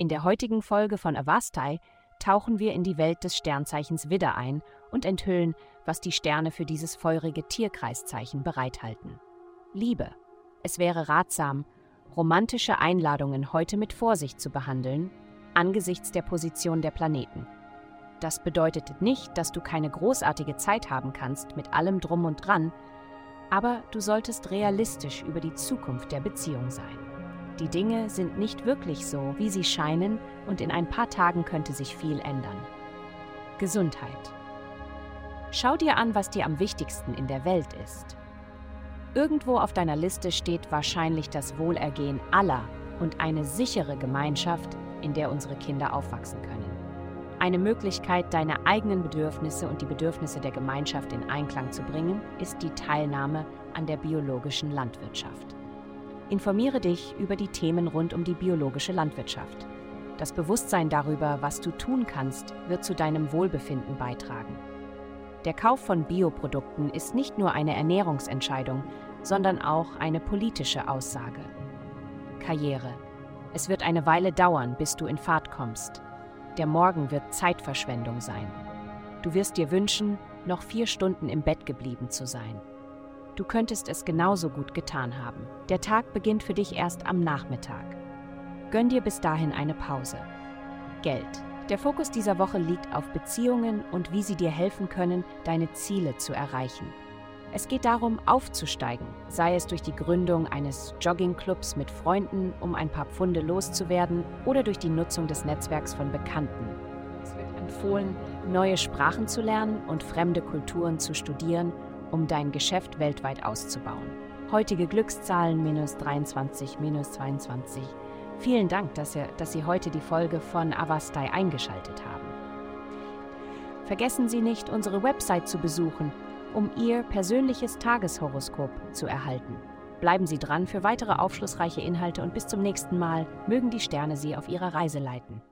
In der heutigen Folge von Avastai tauchen wir in die Welt des Sternzeichens Widder ein und enthüllen, was die Sterne für dieses feurige Tierkreiszeichen bereithalten. Liebe. Es wäre ratsam, romantische Einladungen heute mit Vorsicht zu behandeln, angesichts der Position der Planeten. Das bedeutet nicht, dass du keine großartige Zeit haben kannst mit allem drum und dran, aber du solltest realistisch über die Zukunft der Beziehung sein. Die Dinge sind nicht wirklich so, wie sie scheinen, und in ein paar Tagen könnte sich viel ändern. Gesundheit. Schau dir an, was dir am wichtigsten in der Welt ist. Irgendwo auf deiner Liste steht wahrscheinlich das Wohlergehen aller und eine sichere Gemeinschaft, in der unsere Kinder aufwachsen können. Eine Möglichkeit, deine eigenen Bedürfnisse und die Bedürfnisse der Gemeinschaft in Einklang zu bringen, ist die Teilnahme an der biologischen Landwirtschaft. Informiere dich über die Themen rund um die biologische Landwirtschaft. Das Bewusstsein darüber, was du tun kannst, wird zu deinem Wohlbefinden beitragen. Der Kauf von Bioprodukten ist nicht nur eine Ernährungsentscheidung, sondern auch eine politische Aussage. Karriere. Es wird eine Weile dauern, bis du in Fahrt kommst. Der Morgen wird Zeitverschwendung sein. Du wirst dir wünschen, noch vier Stunden im Bett geblieben zu sein. Du könntest es genauso gut getan haben. Der Tag beginnt für dich erst am Nachmittag. Gönn dir bis dahin eine Pause. Geld. Der Fokus dieser Woche liegt auf Beziehungen und wie sie dir helfen können, deine Ziele zu erreichen. Es geht darum, aufzusteigen, sei es durch die Gründung eines Joggingclubs mit Freunden, um ein paar Pfunde loszuwerden, oder durch die Nutzung des Netzwerks von Bekannten. Es wird empfohlen, neue Sprachen zu lernen und fremde Kulturen zu studieren um dein Geschäft weltweit auszubauen. Heutige Glückszahlen minus 23, minus 22. Vielen Dank, dass, ihr, dass Sie heute die Folge von Avastai eingeschaltet haben. Vergessen Sie nicht, unsere Website zu besuchen, um Ihr persönliches Tageshoroskop zu erhalten. Bleiben Sie dran für weitere aufschlussreiche Inhalte und bis zum nächsten Mal mögen die Sterne Sie auf Ihrer Reise leiten.